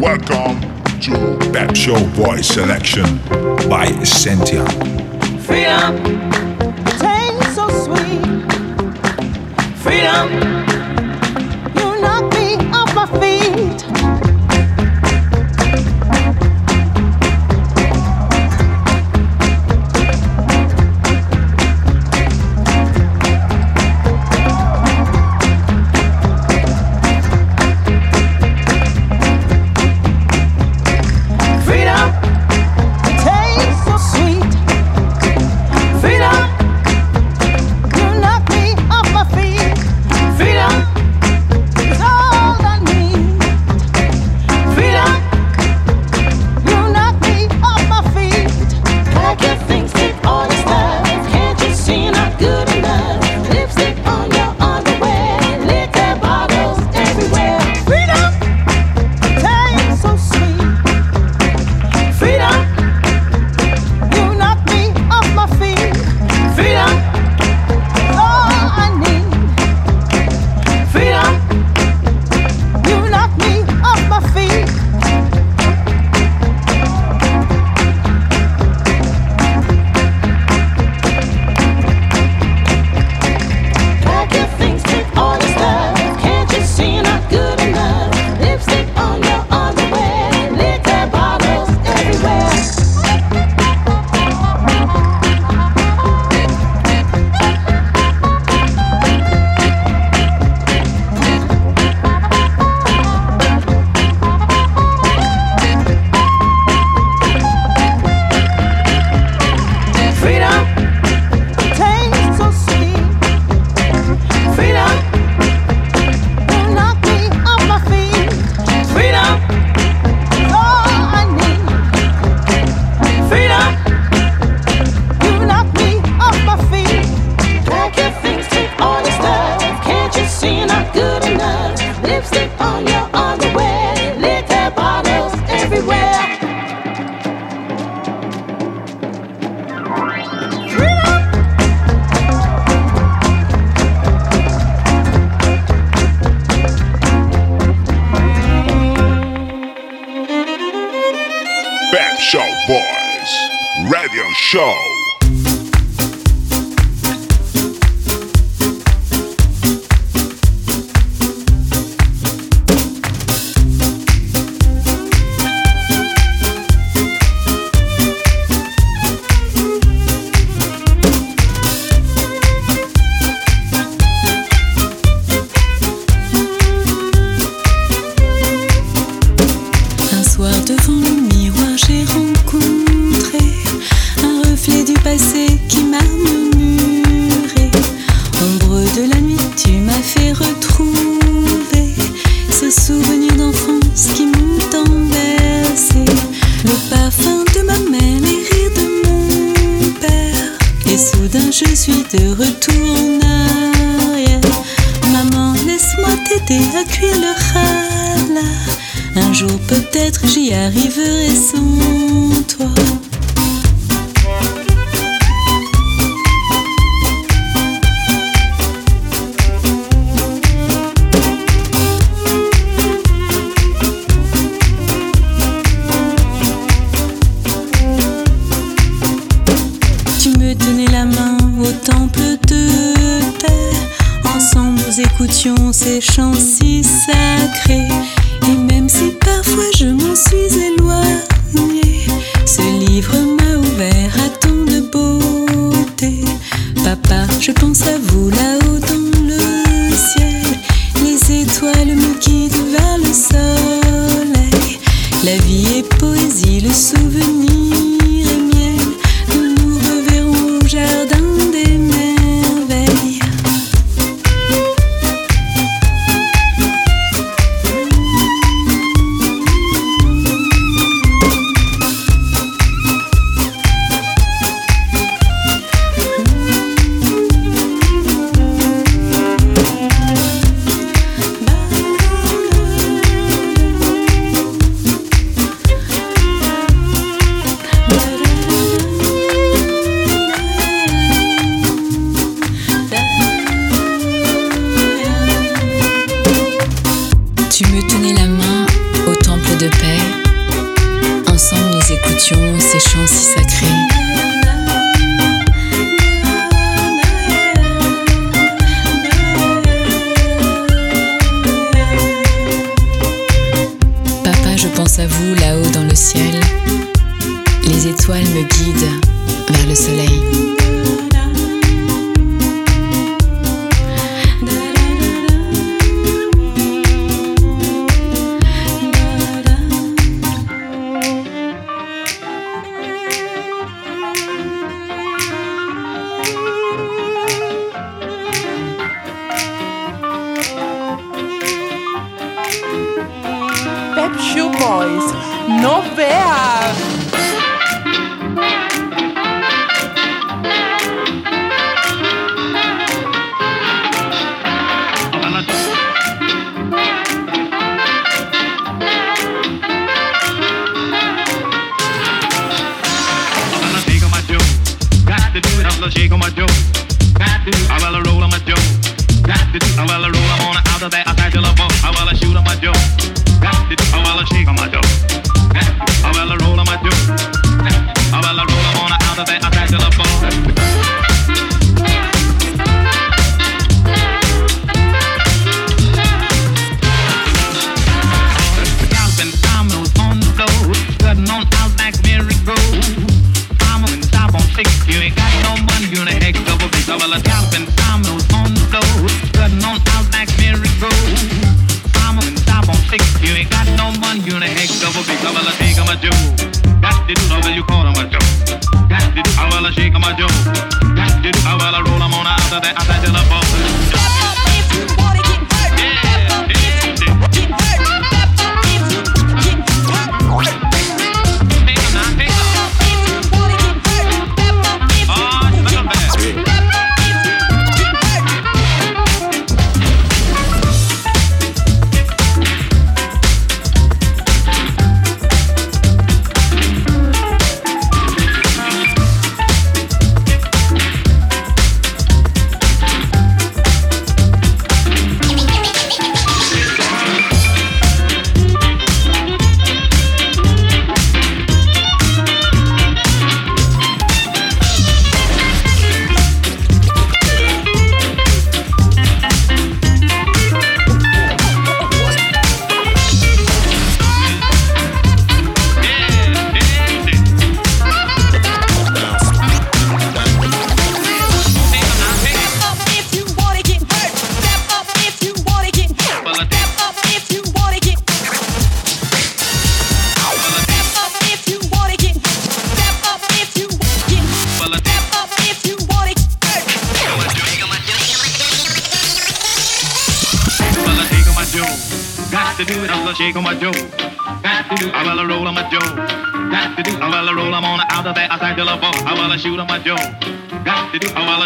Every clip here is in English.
Welcome to Pep Show Boys Selection by Sentia. Freedom. écoutions ces chants si sacrés. Et même si parfois je m'en suis éloignée, ce livre m'a ouvert à tant de beauté. Papa, je pense à vous là-haut dans le ciel. Les étoiles me guident vers le soleil. La vie est poésie, le souvenir. ver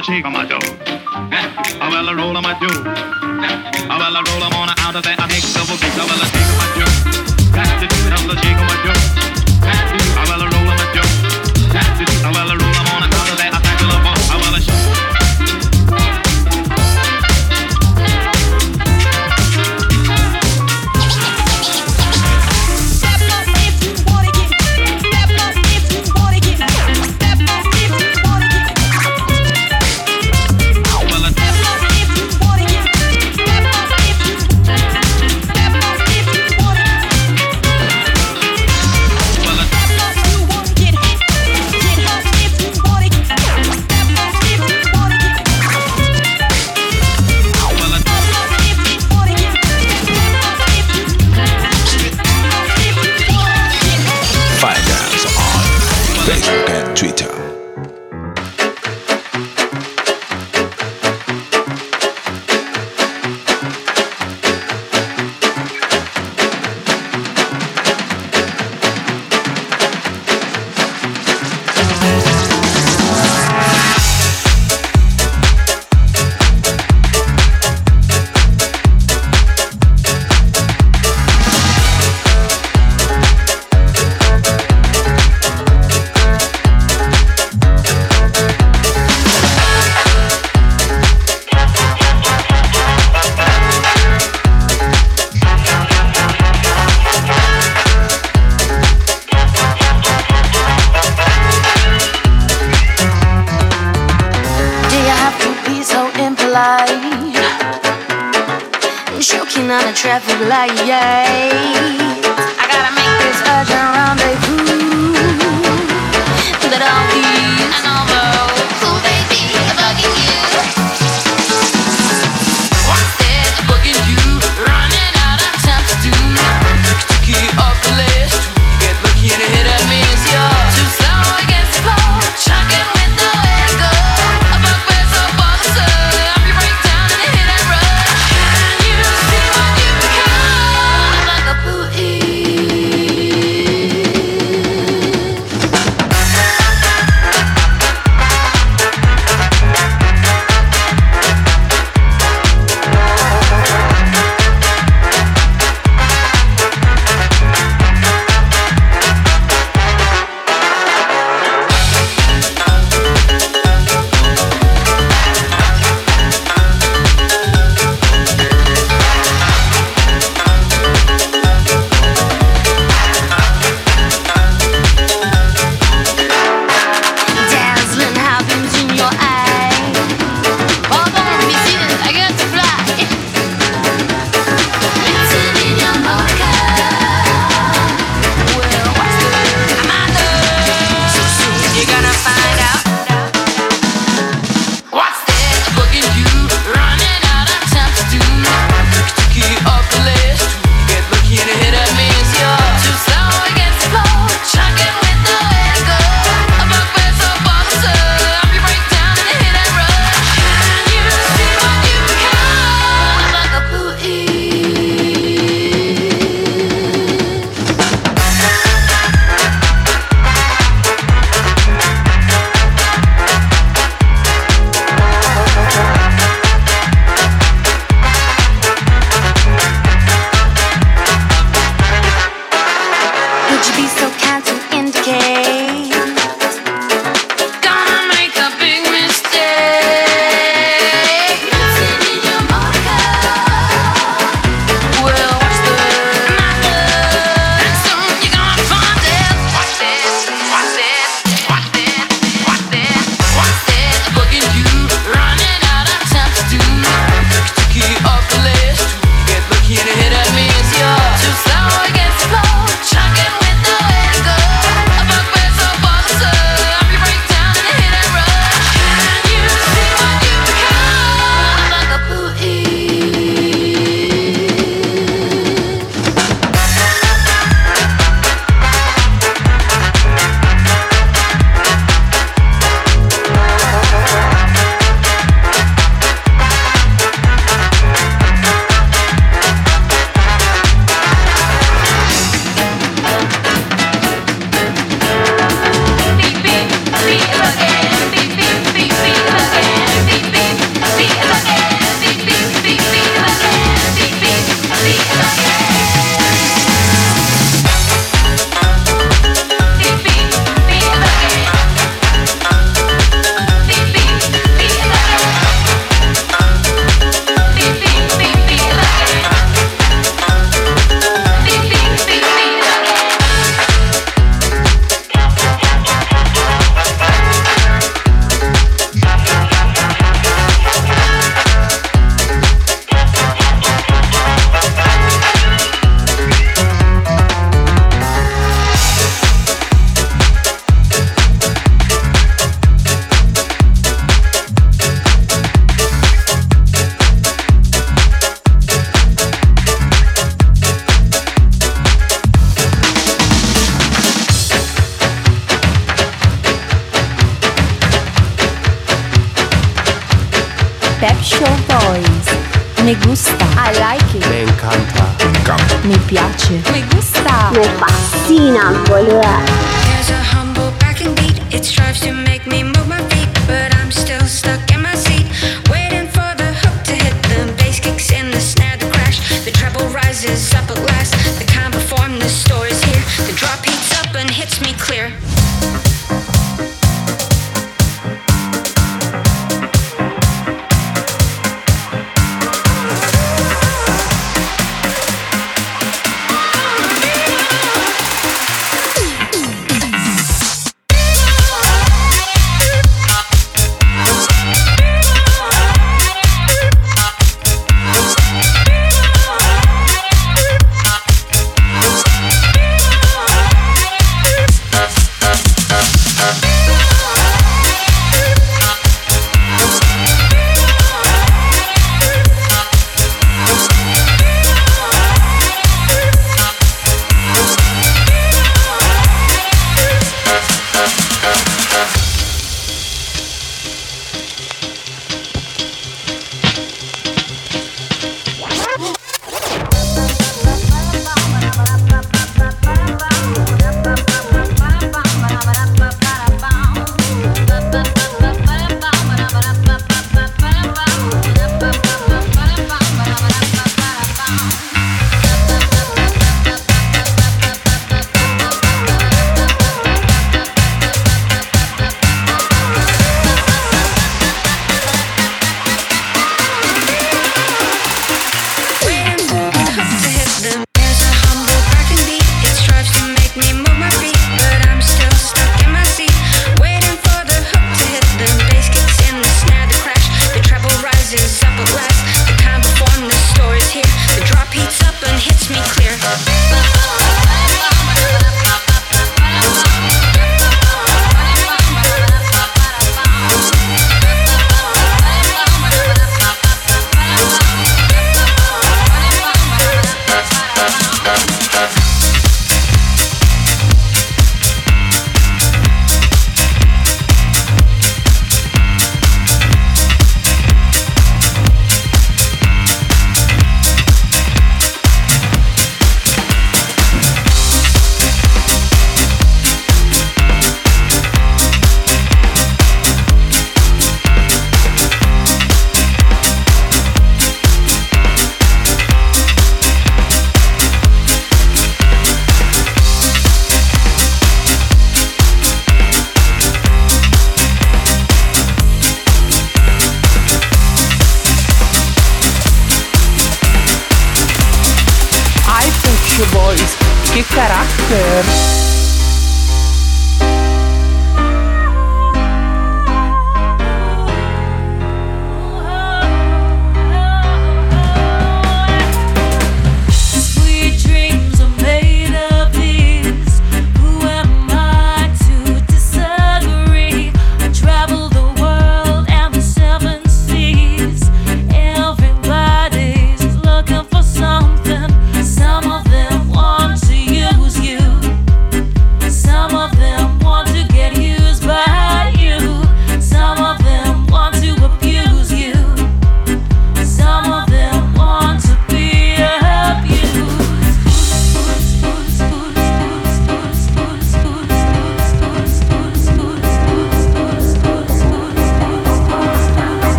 Got to do a well,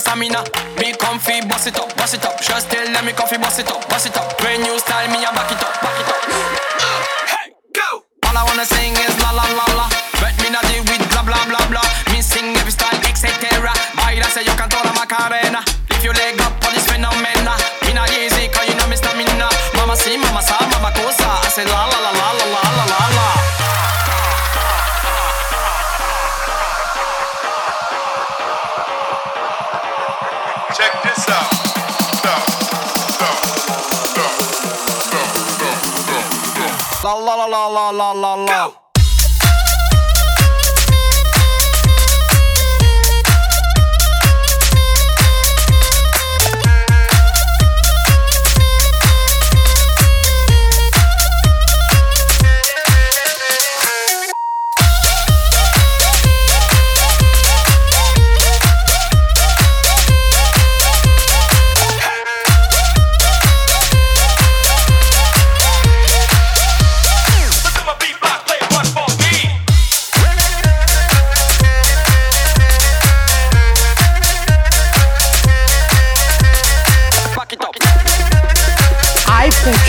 stamina. Uh, Be comfy, boss it up, boss it up. Just tell them me comfy, boss it up, boss it up. Brand new style, me a back la la la la la. Go!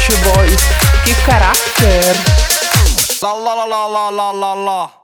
Beach Boys. Que caráter! La la la la la la la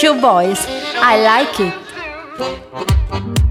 Show Boys. I like it.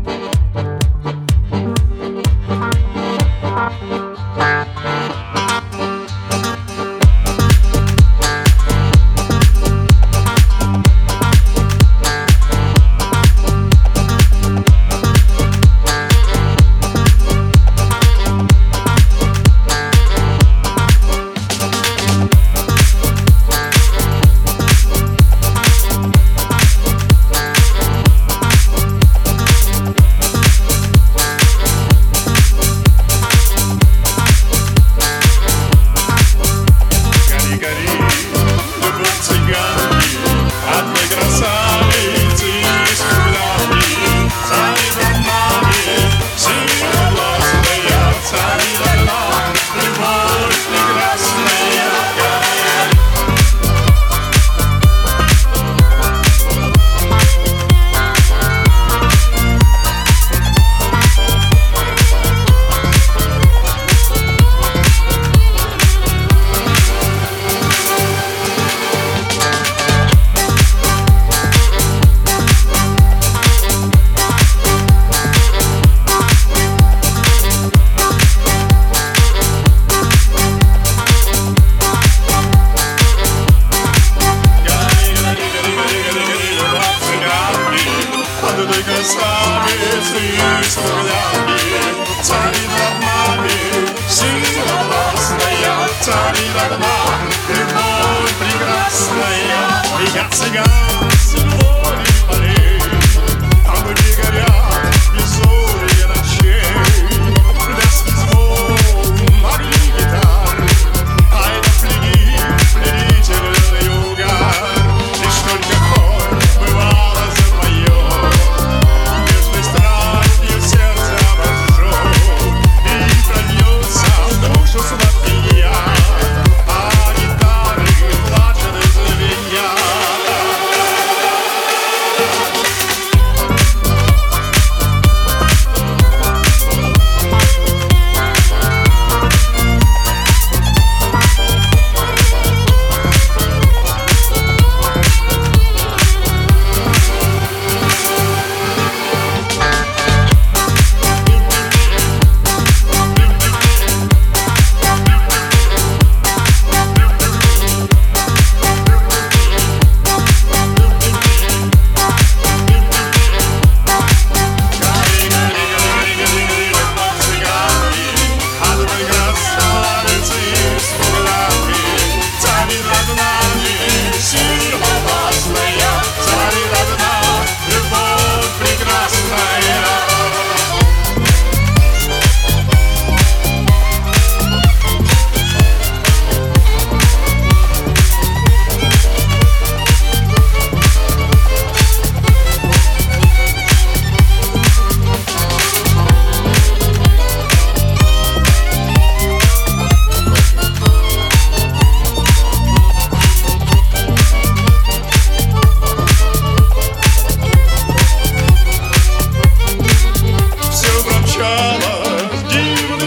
cigar.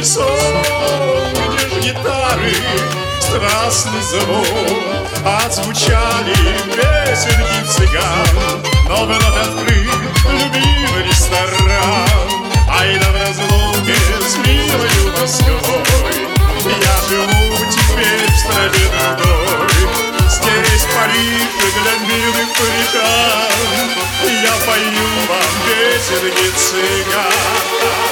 Где ж гитары, страстный звон. Отзвучали песенки цыган. Но вновь открыт любимый ресторан. А да в разлуке с милою Москвой. Я живу теперь в стране другой. Здесь Париж для милых парижан Я пою вам песенки цыган.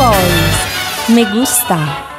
Boys. Me gusta.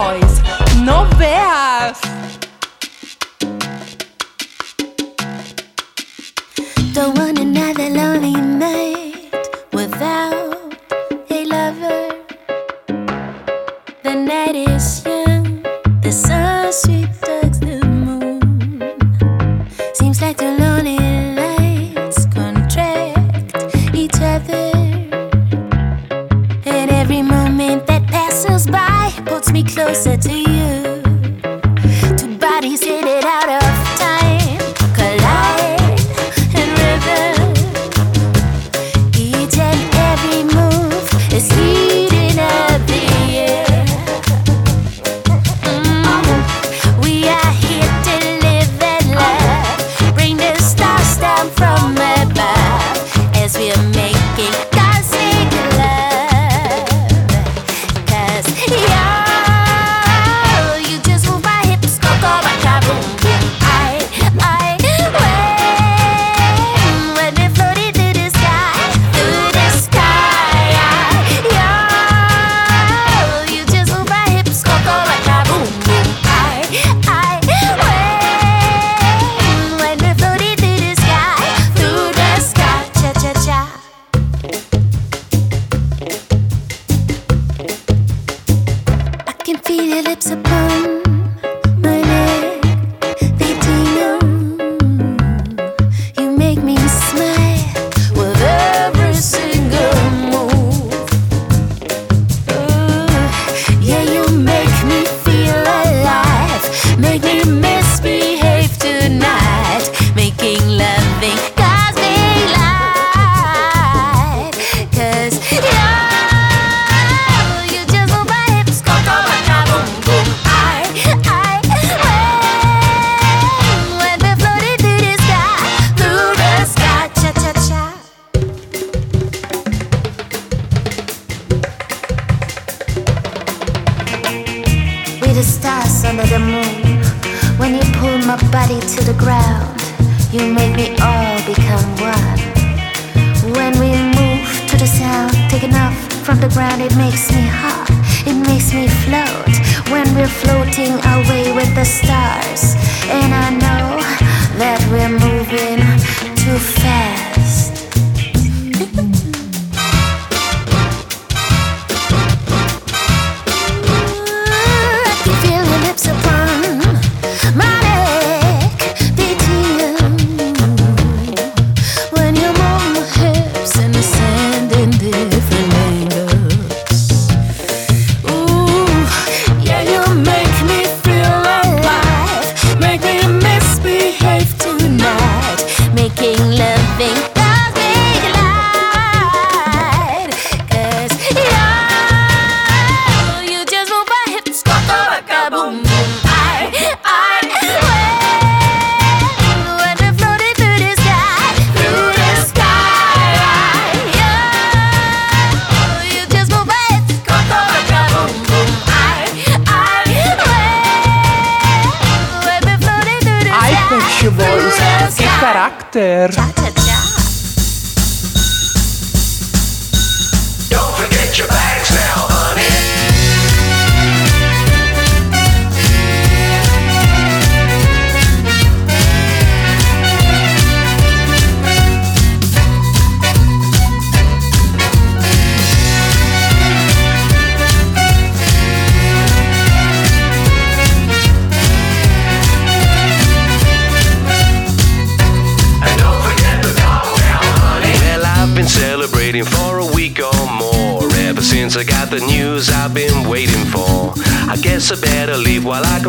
boys. No veas. Don't want another lonely night without a lover. The night is young, the sun's sweet.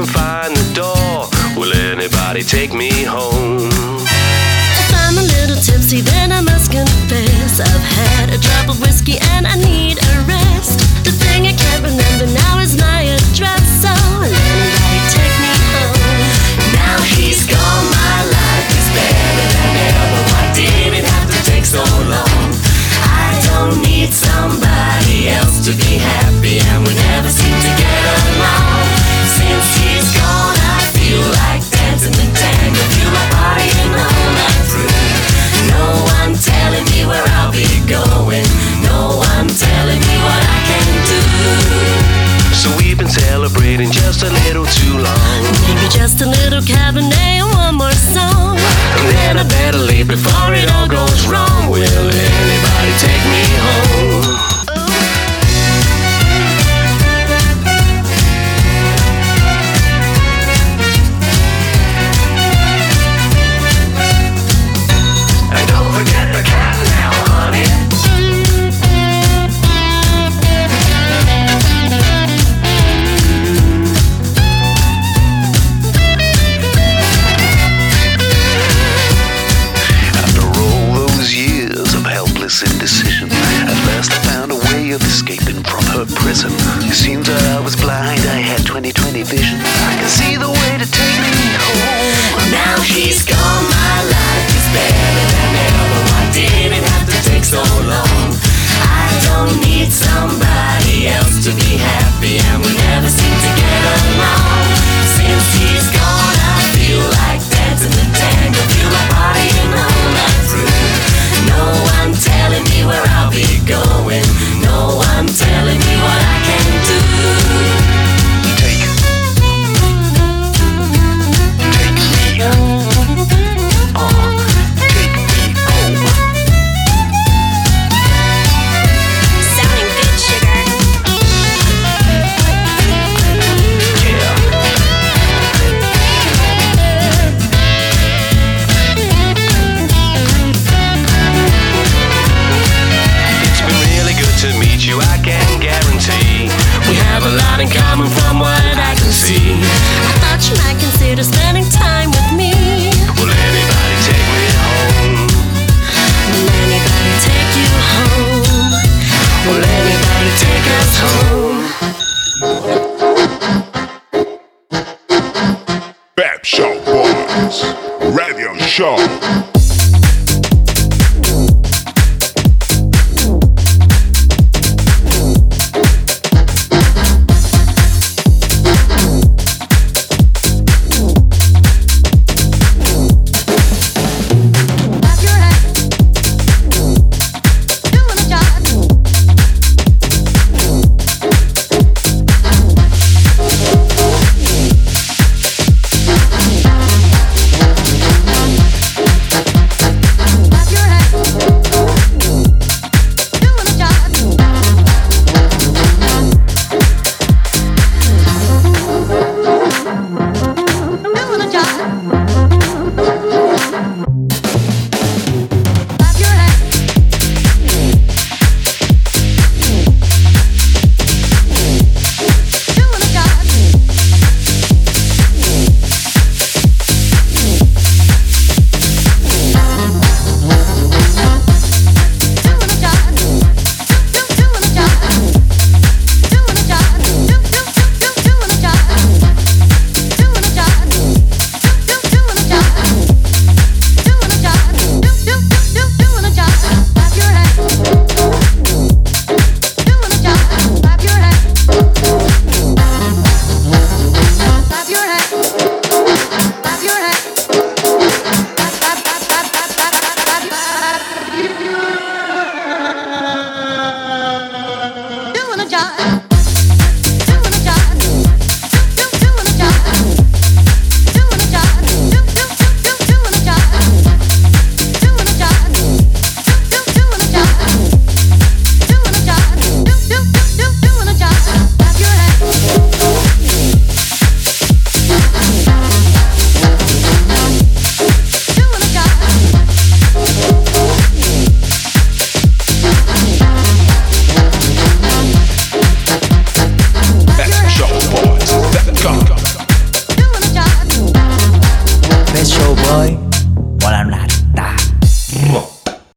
can find the door. Will anybody take me home? If I'm a little tipsy, then I must confess I've had a drop of whiskey and I need a rest. The thing I can't remember now is my address, so will anybody take me home? Now he's gone, my life is better than ever. Why did it have to take so long? I don't need somebody else to be happy. leaving just a little too long. Maybe just a little cabernet and one more song. And then I better leave before it all goes wrong. Will anybody take me home?